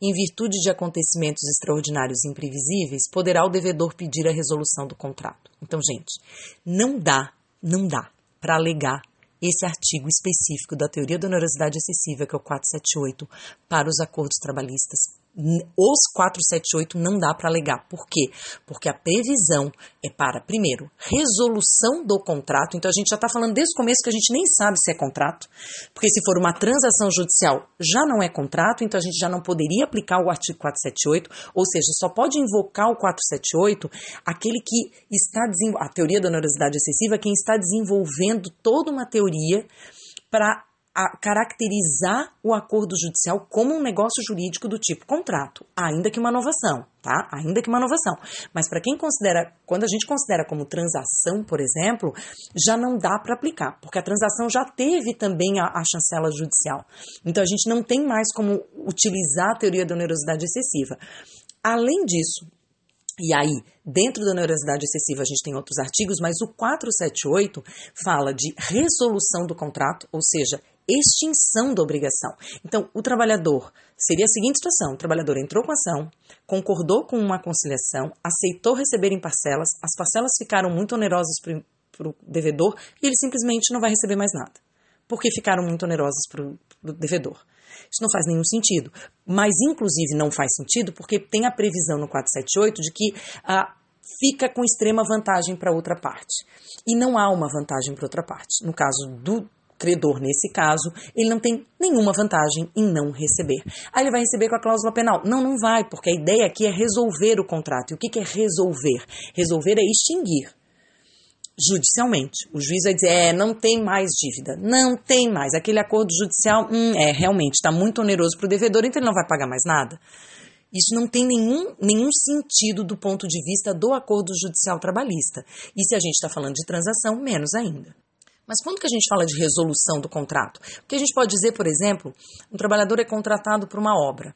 em virtude de acontecimentos extraordinários e imprevisíveis, poderá o devedor pedir a resolução do contrato. Então, gente, não dá, não dá para alegar esse artigo específico da teoria da onerosidade excessiva, que é o 478, para os acordos trabalhistas os 478 não dá para alegar. Por quê? Porque a previsão é para, primeiro, resolução do contrato. Então a gente já está falando desde o começo que a gente nem sabe se é contrato, porque se for uma transação judicial já não é contrato, então a gente já não poderia aplicar o artigo 478, ou seja, só pode invocar o 478 aquele que está a teoria da onerosidade excessiva, quem está desenvolvendo toda uma teoria para caracterizar o acordo judicial como um negócio jurídico do tipo contrato, ainda que uma inovação, tá? Ainda que uma inovação. Mas para quem considera, quando a gente considera como transação, por exemplo, já não dá para aplicar, porque a transação já teve também a, a chancela judicial. Então a gente não tem mais como utilizar a teoria da onerosidade excessiva. Além disso, E aí, dentro da onerosidade excessiva, a gente tem outros artigos, mas o 478 fala de resolução do contrato, ou seja, extinção da obrigação. Então, o trabalhador seria a seguinte situação: o trabalhador entrou com a ação, concordou com uma conciliação, aceitou receber em parcelas, as parcelas ficaram muito onerosas para o devedor e ele simplesmente não vai receber mais nada, porque ficaram muito onerosas para o devedor. Isso não faz nenhum sentido. Mas, inclusive, não faz sentido porque tem a previsão no 478 de que ah, fica com extrema vantagem para outra parte. E não há uma vantagem para outra parte. No caso do credor, nesse caso, ele não tem nenhuma vantagem em não receber. Aí ele vai receber com a cláusula penal. Não, não vai, porque a ideia aqui é resolver o contrato. E o que é resolver? Resolver é extinguir judicialmente. O juiz vai dizer, é, não tem mais dívida, não tem mais. Aquele acordo judicial, hum, é, realmente, está muito oneroso para o devedor, então ele não vai pagar mais nada. Isso não tem nenhum, nenhum sentido do ponto de vista do acordo judicial trabalhista. E se a gente está falando de transação, menos ainda. Mas quando que a gente fala de resolução do contrato? Porque a gente pode dizer, por exemplo, um trabalhador é contratado por uma obra.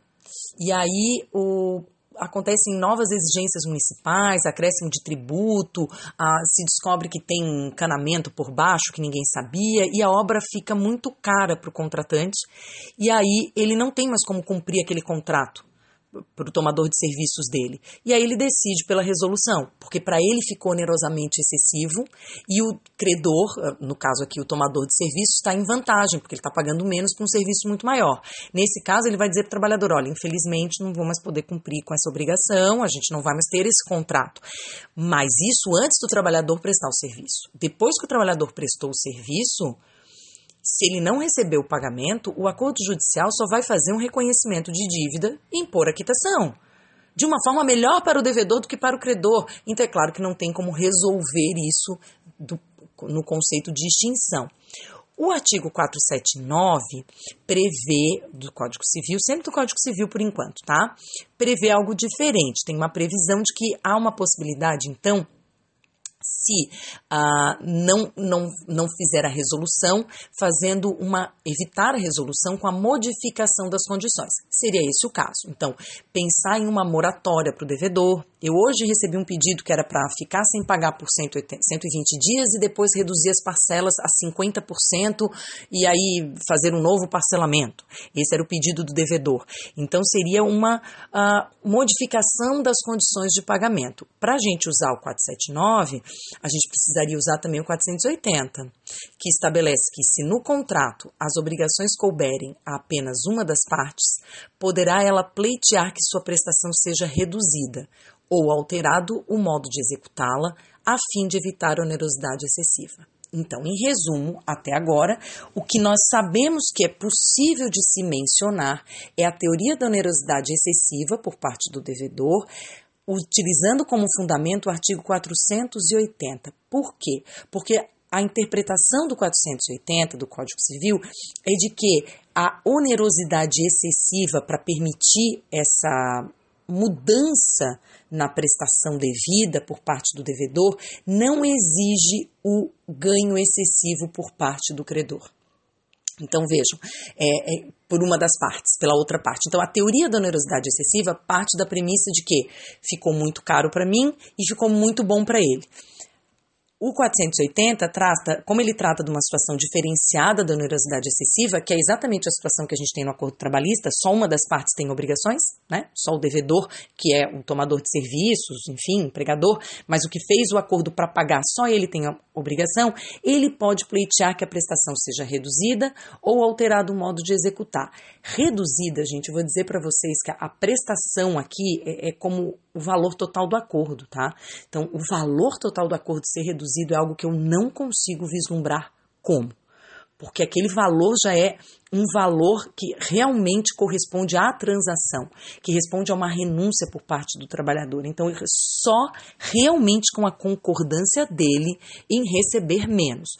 E aí o acontecem novas exigências municipais, acréscimo de tributo, se descobre que tem encanamento por baixo que ninguém sabia e a obra fica muito cara para o contratante e aí ele não tem mais como cumprir aquele contrato para o tomador de serviços dele. E aí ele decide pela resolução, porque para ele ficou onerosamente excessivo e o credor, ah, no caso aqui o tomador de serviços, está em vantagem, porque ele está pagando menos para um serviço muito maior. Nesse caso, ele vai dizer para o trabalhador: olha, infelizmente não vou mais poder cumprir com essa obrigação, a gente não vai mais ter esse contrato. Mas isso antes do trabalhador prestar o serviço. Depois que o trabalhador prestou o serviço, se ele não receber o pagamento, o acordo judicial só vai fazer um reconhecimento de dívida e impor a quitação. De uma forma melhor para o devedor do que para o credor. Então, é claro que não tem como resolver isso do, no conceito de extinção. O artigo 479 prevê, do Código Civil, sempre do Código Civil por enquanto, tá? Prevê algo diferente. Tem uma previsão de que há uma possibilidade, então, se ah, não, não, não fizer a resolução, fazendo uma evitar a resolução com a modificação das condições. Seria esse o caso. Então, pensar em uma moratória para o devedor. Eu hoje recebi um pedido que era para ficar sem pagar por 180, 120 dias e depois reduzir as parcelas a 50% e aí fazer um novo parcelamento. Esse era o pedido do devedor. Então, seria uma uh, modificação das condições de pagamento. Para a gente usar o 479, a gente precisaria usar também o 480, que estabelece que se no contrato as obrigações couberem a apenas uma das partes, poderá ela pleitear que sua prestação seja reduzida ou alterado o modo de executá-la, a fim de evitar onerosidade excessiva. Então, em resumo, até agora, o que nós sabemos que é possível de se mencionar é a teoria da onerosidade excessiva por parte do devedor, utilizando como fundamento o artigo 480. Por quê? Porque a interpretação do 480 do Código Civil é de que a onerosidade excessiva para permitir essa mudança na prestação devida por parte do devedor não exige o ganho excessivo por parte do credor. Então vejam, é, é, por uma das partes, pela outra parte. Então a teoria da onerosidade excessiva parte da premissa de que ficou muito caro para mim e ficou muito bom para ele. O 480 trata, como ele trata de uma situação diferenciada da onerosidade excessiva, que é exatamente a situação que a gente tem no acordo trabalhista, só uma das partes tem obrigações, né? Só o devedor, que é o tomador de serviços, enfim, empregador, mas o que fez o acordo para pagar, só ele tem a obrigação, ele pode pleitear que a prestação seja reduzida ou alterado o modo de executar. Reduzida, gente, eu vou dizer para vocês que a prestação aqui é, é como o valor total do acordo, tá? Então, o valor total do acordo ser reduzido é algo que eu não consigo vislumbrar como. Porque aquele valor já é um valor que realmente corresponde à transação, que responde a uma renúncia por parte do trabalhador. Então, só realmente com a concordância dele em receber menos.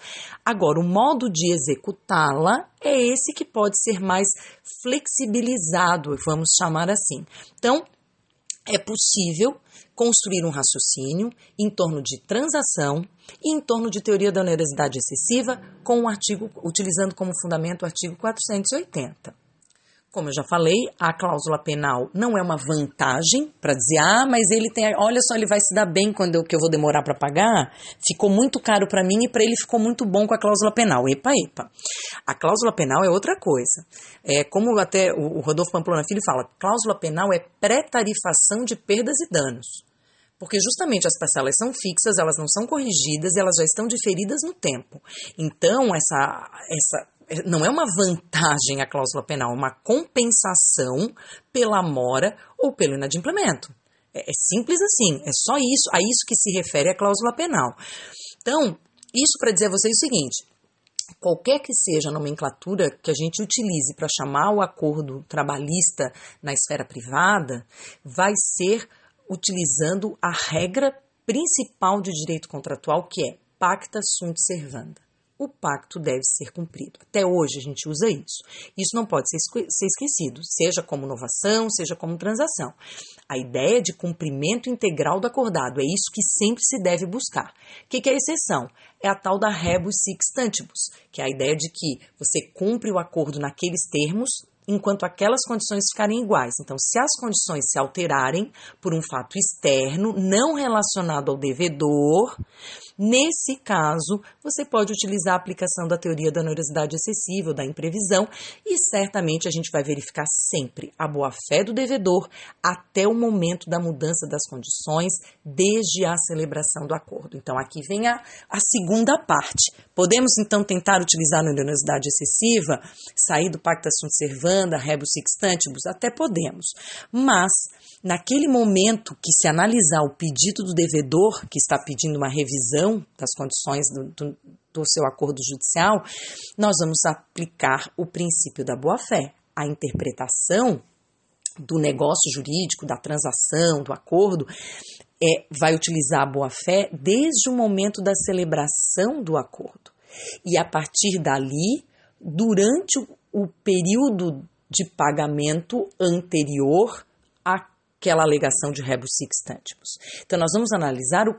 Agora, o modo de executá-la é esse que pode ser mais flexibilizado, vamos chamar assim. Então, é possível construir um raciocínio em torno de transação e em torno de teoria da onerosidade excessiva com o artigo utilizando como fundamento o artigo 480. Como eu já falei, a cláusula penal não é uma vantagem para dizer, ah, mas ele tem, olha só, ele vai se dar bem quando eu, que eu vou demorar para pagar. Ficou muito caro para mim e para ele ficou muito bom com a cláusula penal. Epa, epa. A cláusula penal é outra coisa. É como até o Rodolfo Pamplona Filho fala, cláusula penal é pré-tarifação de perdas e danos. Porque justamente as parcelas são fixas, elas não são corrigidas e elas já estão diferidas no tempo. Então, essa, essa não é uma vantagem a cláusula penal, é uma compensação pela mora ou pelo inadimplemento. É, é simples assim, é só isso, a isso que se refere a cláusula penal. Então, isso para dizer a vocês o seguinte: qualquer que seja a nomenclatura que a gente utilize para chamar o acordo trabalhista na esfera privada, vai ser utilizando a regra principal de direito contratual, que é pacta sunt servanda o pacto deve ser cumprido. Até hoje a gente usa isso. Isso não pode ser, esquecido, seja como inovação, seja como transação. A ideia de cumprimento integral do acordado é isso que sempre se deve buscar. O que, que é a exceção? É a tal da rebus sic stantibus, que é a ideia de que você cumpre o acordo naqueles termos enquanto aquelas condições ficarem iguais. Então, se as condições se alterarem por um fato externo, não relacionado ao devedor, Nesse caso, você pode utilizar a aplicação da teoria da onerosidade excessiva da imprevisão e certamente a gente vai verificar sempre a boa-fé do devedor até o momento da mudança das condições, desde a celebração do acordo. Então, aqui vem a, a segunda parte. Podemos então tentar utilizar a onerosidade excessiva, sair do pacta sunt servanda, rebus sextantibus? Até podemos, mas Naquele momento que se analisar o pedido do devedor, que está pedindo uma revisão das condições do, do, do seu acordo judicial, nós vamos aplicar o princípio da boa-fé. A interpretação do negócio jurídico, da transação, do acordo, é, vai utilizar a boa-fé desde o momento da celebração do acordo. E a partir dali, durante o, período de pagamento anterior a aquela alegação de rebus sic stantibus. Então, nós vamos analisar o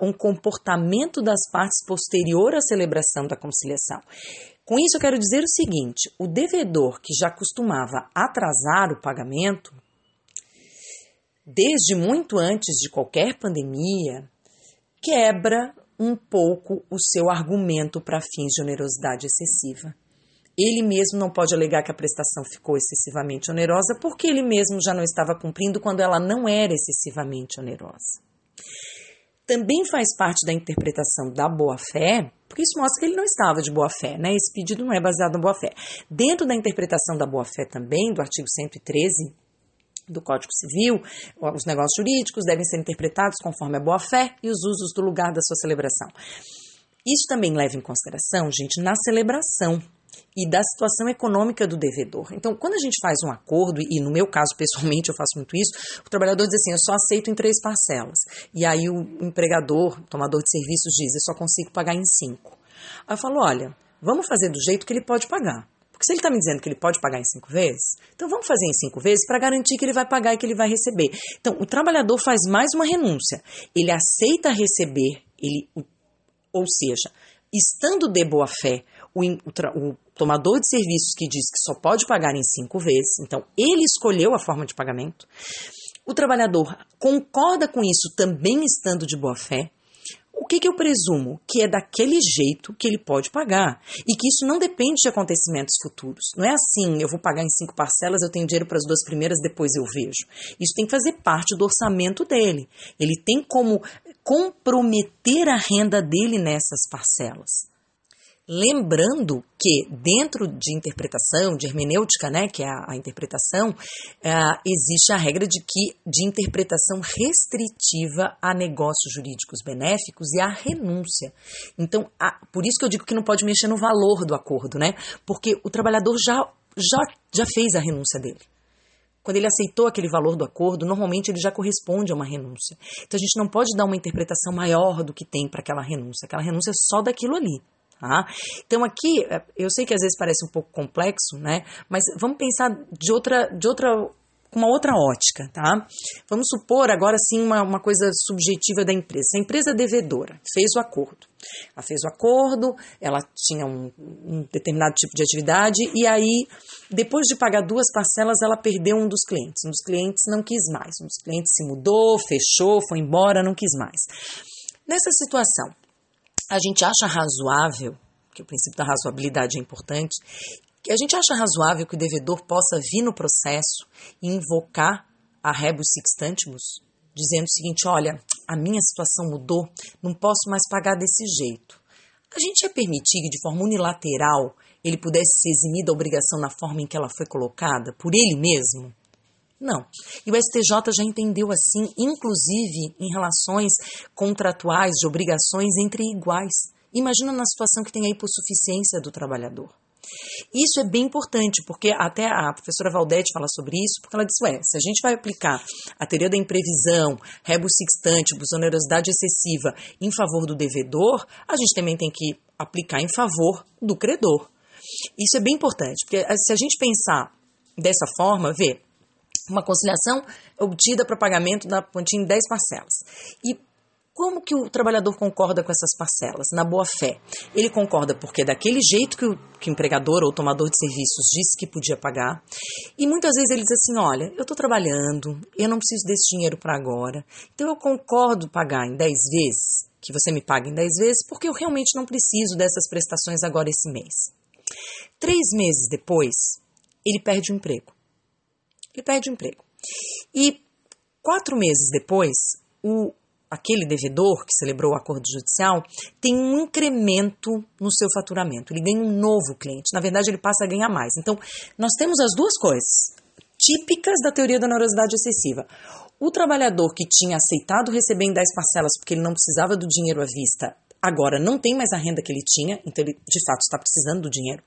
um comportamento das partes posterior à celebração da conciliação. Com isso, eu quero dizer o seguinte: o devedor que já costumava atrasar o pagamento, desde muito antes de qualquer pandemia, quebra um pouco o seu argumento para fins de onerosidade excessiva. Ele mesmo não pode alegar que a prestação ficou excessivamente onerosa, porque ele mesmo já não estava cumprindo quando ela não era excessivamente onerosa. Também faz parte da interpretação da boa-fé, porque isso mostra que ele não estava de boa-fé, né? Esse pedido não é baseado na boa-fé. Dentro da interpretação da boa-fé também, do artigo 113 do Código Civil, os negócios jurídicos devem ser interpretados conforme a boa-fé e os usos do lugar da sua celebração. Isso também leva em consideração, gente, na celebração e da situação econômica do devedor. Então, quando a gente faz um acordo, e no meu caso pessoalmente eu faço muito isso, o trabalhador diz assim: eu só aceito em três parcelas. E aí o empregador, tomador de serviços, diz: eu só consigo pagar em cinco. Aí eu falo: olha, vamos fazer do jeito que ele pode pagar. Porque se ele está me dizendo que ele pode pagar em cinco vezes, então vamos fazer em cinco vezes para garantir que ele vai pagar e que ele vai receber. Então, o trabalhador faz mais uma renúncia. Ele aceita receber, ele, ou seja, estando de boa fé, o, o, tomador de serviços que diz que só pode pagar em cinco vezes, então ele escolheu a forma de pagamento. O trabalhador concorda com isso também estando de boa fé. O que, que eu presumo? Que é daquele jeito que ele pode pagar. E que isso não depende de acontecimentos futuros. Não é assim, eu vou pagar em cinco parcelas, eu tenho dinheiro para as duas primeiras, depois eu vejo. Isso tem que fazer parte do orçamento dele. Ele tem como comprometer a renda dele nessas parcelas. Lembrando que dentro de interpretação, de hermenêutica, né, que é a, a interpretação, é, existe a regra de que de interpretação restritiva a negócios jurídicos benéficos e a renúncia. Então, a, por isso que eu digo que não pode mexer no valor do acordo, né? Porque o trabalhador já, já, já fez a renúncia dele. Quando ele aceitou aquele valor do acordo, normalmente ele já corresponde a uma renúncia. Então a gente não pode dar uma interpretação maior do que tem para aquela renúncia. Aquela renúncia é só daquilo ali. Tá? Então aqui, é, eu sei que às vezes parece um pouco complexo, né? Mas vamos pensar de outra, de outra com uma outra ótica, tá? Vamos supor agora sim uma, uma coisa subjetiva da empresa. A empresa devedora fez o acordo. Ela fez o acordo, ela tinha um, um determinado tipo de atividade e aí, depois de pagar duas parcelas, ela perdeu um dos clientes. Um dos clientes não quis mais. Um dos clientes se mudou, fechou, foi embora, não quis mais. Nessa situação, a gente acha razoável, que o princípio da razoabilidade é importante, que a gente acha razoável que o devedor possa vir no processo e invocar a rebus sextantibus, dizendo o seguinte: olha, a minha situação mudou, não posso mais pagar desse jeito. A gente ia permitir que de forma unilateral ele pudesse ser eximido da obrigação na forma em que ela foi colocada, por ele mesmo? Não. E o STJ já entendeu assim, inclusive em relações contratuais de obrigações entre iguais. Imagina na situação que tem a hipossuficiência do trabalhador. Isso é bem importante, porque até a professora Valdete fala sobre isso, porque ela disse, ué, se a gente vai aplicar a teoria da imprevisão, rebus sextantibus, onerosidade excessiva em favor do devedor, a gente também tem que aplicar em favor do credor. Isso é bem importante, porque eh, se a gente pensar dessa forma, vê, uma conciliação obtida para pagamento da quantia em 10 parcelas. E como que o trabalhador concorda com essas parcelas? Na boa fé. Ele concorda porque é daquele jeito que o, que o empregador ou tomador de serviços disse que podia pagar. E muitas vezes ele diz assim: olha, eu estou trabalhando, eu não preciso desse dinheiro para agora. Então eu concordo pagar em 10 vezes, que você me pague em 10 vezes, porque eu realmente não preciso dessas prestações agora esse mês. Três meses depois, ele perde o emprego. Ele perde o emprego. E quatro meses depois, o aquele devedor que celebrou o acordo judicial tem um incremento no seu faturamento, ele ganha um novo cliente. Na verdade, ele passa a ganhar mais. Então, nós temos as duas coisas típicas da teoria da onerosidade excessiva. O trabalhador que tinha aceitado receber em 10 parcelas porque ele não precisava do dinheiro à vista, agora não tem mais a renda que ele tinha, então ele de fato está precisando do dinheiro.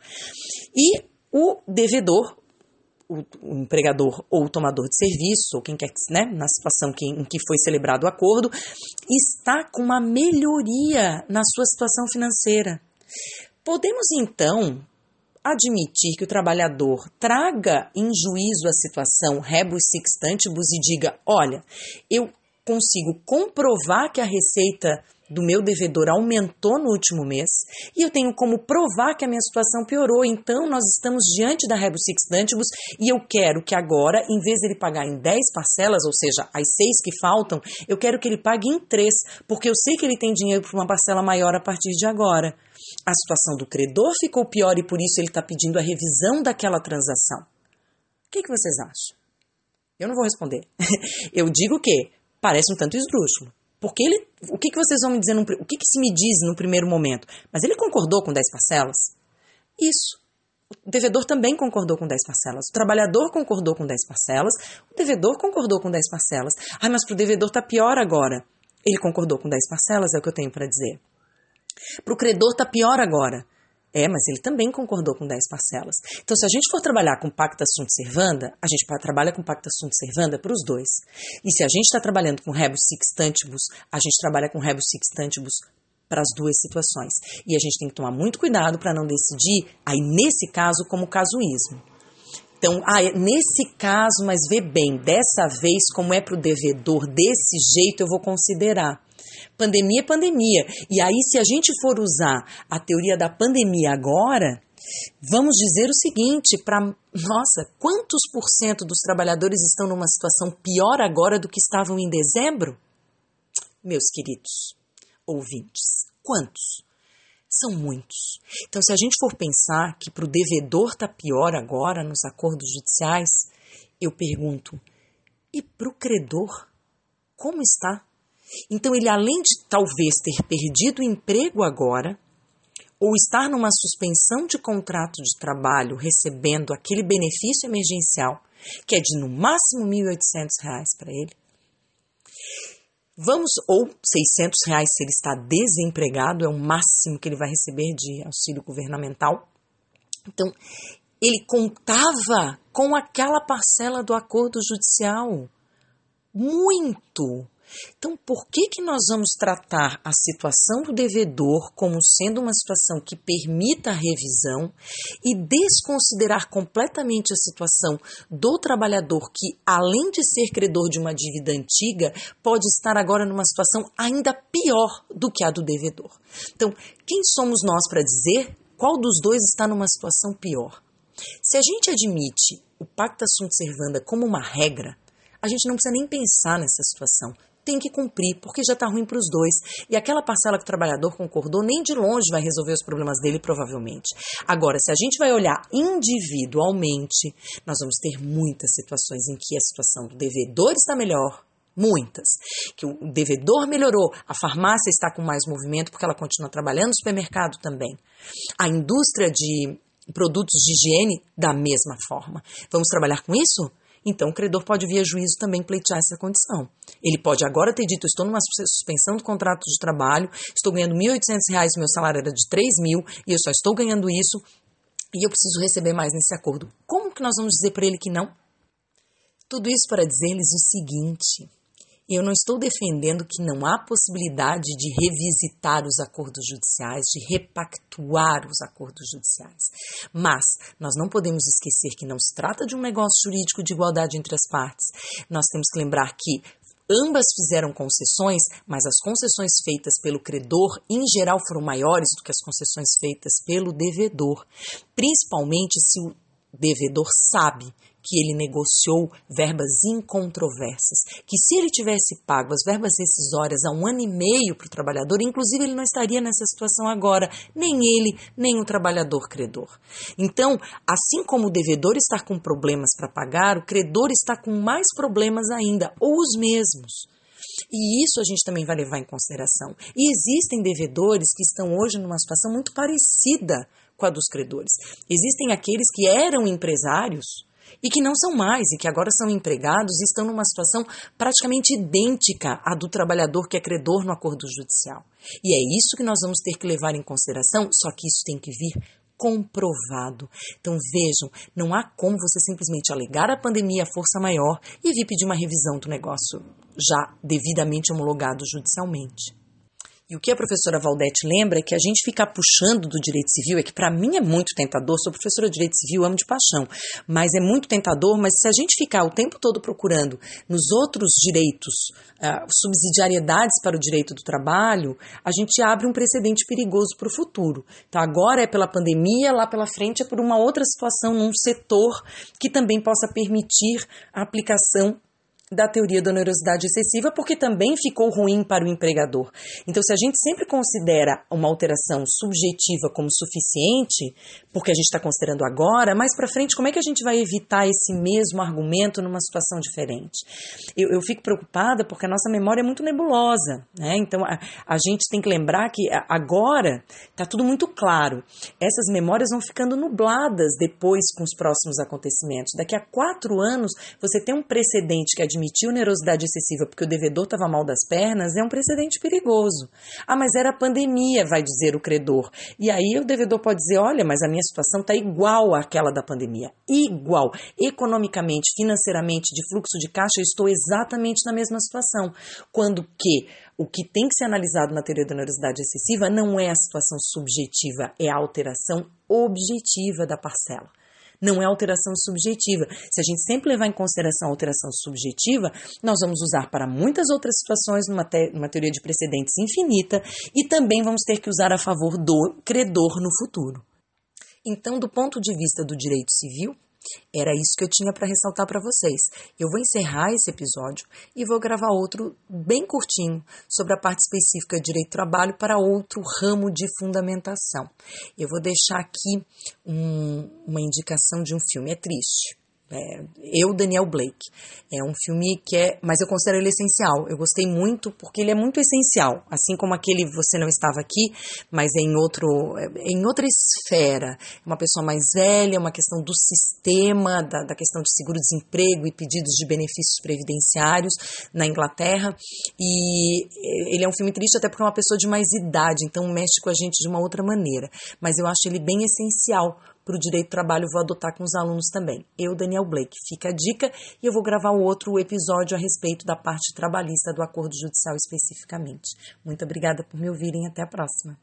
E o devedor, o, o, empregador ou o tomador de serviço, ou quem quer, né, na situação que, em que foi celebrado o acordo, está com uma melhoria na sua situação financeira. Podemos então admitir que o trabalhador traga em juízo a situação rebus sextantibus e diga: olha, eu consigo comprovar que a receita do meu devedor aumentou no último mês e eu tenho como provar que a minha situação piorou. Então, nós estamos diante da rebus sextantibus e eu quero que agora, em vez de ele pagar em 10 parcelas, ou seja, as seis que faltam, eu quero que ele pague em três, porque eu sei que ele tem dinheiro para uma parcela maior a partir de agora. A situação do credor ficou pior e por isso ele está pedindo a revisão daquela transação. O que, que vocês acham? Eu não vou responder. (laughs) eu digo que parece um tanto esdrúxulo. Porque ele, o que, que vocês vão me dizer, no, o que, que se me diz no primeiro momento? Mas ele concordou com 10 parcelas? Isso. O devedor também concordou com 10 parcelas. O trabalhador concordou com 10 parcelas. O devedor concordou com 10 parcelas. Ah, mas para o devedor está pior agora. Ele concordou com 10 parcelas, é o que eu tenho para dizer. Para o credor está pior agora. É, mas ele também concordou com 10 parcelas. Então, se a gente for trabalhar com pacta sunt servanda, a gente trabalha com pacta sunt servanda para os dois. E se a gente está trabalhando com rebus sextantibus, a gente trabalha com rebus sextantibus para as duas situações. E a gente tem que tomar muito cuidado para não decidir, aí nesse caso, como casuísmo. Então, ah, é nesse caso, mas vê bem, dessa vez, como é para o devedor, desse jeito eu vou considerar. Pandemia é pandemia. E aí, se a gente for usar a teoria da pandemia agora, vamos dizer o seguinte: para nossa, quantos por cento dos trabalhadores estão numa situação pior agora do que estavam em dezembro? Meus queridos ouvintes, quantos? São muitos. Então, se a gente for pensar que para o devedor está pior agora nos acordos judiciais, eu pergunto: e para o credor? Como está? Então, ele, além de talvez ter perdido o emprego agora, ou estar numa suspensão de contrato de trabalho recebendo aquele benefício emergencial, que é de no máximo R$ 1.800 para ele, vamos, ou 600 reais se ele está desempregado, é o máximo que ele vai receber de auxílio governamental. Então, ele contava com aquela parcela do acordo judicial. Muito. Então, por que, que nós vamos tratar a situação do devedor como sendo uma situação que permita a revisão e desconsiderar completamente a situação do trabalhador que, além de ser credor de uma dívida antiga, pode estar agora numa situação ainda pior do que a do devedor? Então, quem somos nós para dizer qual dos dois está numa situação pior? Se a gente admite o pacta sunt servanda como uma regra, a gente não precisa nem pensar nessa situação. Tem que cumprir, porque já está ruim para os dois. E aquela parcela que o trabalhador concordou nem de longe vai resolver os problemas dele, provavelmente. Agora, se a gente vai olhar individualmente, nós vamos ter muitas situações em que a situação do devedor está melhor, muitas. Que o devedor melhorou, a farmácia está com mais movimento porque ela continua trabalhando no supermercado também. A indústria de produtos de higiene da mesma forma. Vamos trabalhar com isso? Então, o credor pode, via juízo, também pleitear essa condição. Ele pode agora ter dito: estou numa suspensão do contrato de trabalho, estou ganhando R$ 1.800, meu salário era de R$ mil e eu só estou ganhando isso e eu preciso receber mais nesse acordo. Como que nós vamos dizer para ele que não? Tudo isso para dizer-lhes o seguinte: eu não estou defendendo que não há possibilidade de revisitar os acordos judiciais, de repactuar os acordos judiciais. Mas nós não podemos esquecer que não se trata de um negócio jurídico de igualdade entre as partes. Nós temos que lembrar que ambas fizeram concessões, mas as concessões feitas pelo credor, em geral, foram maiores do que as concessões feitas pelo devedor, principalmente se o devedor sabe que ele negociou verbas incontroversas, que se ele tivesse pago as verbas rescisórias há um ano e meio para o trabalhador, inclusive ele não estaria nessa situação agora, nem ele, nem o trabalhador credor. Então, assim como o devedor está com problemas para pagar, o credor está com mais problemas ainda, ou os mesmos. E isso a gente também vai levar em consideração. E existem devedores que estão hoje numa situação muito parecida com a dos credores. Existem aqueles que eram empresários e que não são mais e que agora são empregados e estão numa situação praticamente idêntica à do trabalhador que é credor no acordo judicial. E é isso que nós vamos ter que levar em consideração, só que isso tem que vir comprovado. Então vejam, não há como você simplesmente alegar a pandemia força maior e vir pedir uma revisão do negócio já devidamente homologado judicialmente. E o que a professora Valdete lembra é que a gente ficar puxando do direito civil, é que para mim é muito tentador, sou professora de direito civil, amo de paixão, mas é muito tentador, mas se a gente ficar o tempo todo procurando nos outros direitos uh, subsidiariedades para o direito do trabalho, a gente abre um precedente perigoso para o futuro. Então agora é pela pandemia, lá pela frente é por uma outra situação num setor que também possa permitir a aplicação da teoria da onerosidade excessiva, porque também ficou ruim para o empregador. Então, se a gente sempre considera uma alteração subjetiva como suficiente, porque a gente está considerando agora, mais para frente, como é que a gente vai evitar esse mesmo argumento numa situação diferente? Eu, eu fico preocupada porque a nossa memória é muito nebulosa, né? Então, a, a gente tem que lembrar que agora está tudo muito claro. Essas memórias vão ficando nubladas depois com os próximos acontecimentos. Daqui a quatro anos, você tem um precedente que admite admitir onerosidade excessiva porque o devedor estava mal das pernas é um precedente perigoso. Ah, mas era a pandemia, vai dizer o credor. E aí o devedor pode dizer: olha, mas a minha situação está igual àquela da pandemia. Igual. Economicamente, financeiramente, de fluxo de caixa, eu estou exatamente na mesma situação. Quando que o que tem que ser analisado na teoria da onerosidade excessiva não é a situação subjetiva, é a alteração objetiva da parcela não é alteração subjetiva. Se a gente sempre levar em consideração a alteração subjetiva, nós vamos usar para muitas outras situações numa, te numa teoria de precedentes infinita e também vamos ter que usar a favor do credor no futuro. Então, do ponto de vista do direito civil, era isso que eu tinha para ressaltar para vocês. Eu vou encerrar esse episódio e vou gravar outro bem curtinho sobre a parte específica de direito do trabalho para outro ramo de fundamentação. Eu vou deixar aqui um, uma indicação de um filme. É triste, é, eu, Daniel Blake. É um filme que é. Mas eu considero ele essencial. Eu gostei muito porque ele é muito essencial. Assim como aquele Você Não Estava Aqui, mas é em, outro, é em outra esfera. É uma pessoa mais velha, uma questão do sistema, da, da questão de seguro-desemprego e pedidos de benefícios previdenciários na Inglaterra. E ele é um filme triste até porque é uma pessoa de mais idade, então mexe com a gente de uma outra maneira. Mas eu acho ele bem essencial para o direito do trabalho vou adotar com os alunos também. Eu, Daniel Blake, fica a dica e eu vou gravar outro episódio a respeito da parte trabalhista do acordo judicial especificamente. Muito obrigada por me ouvirem, até a próxima.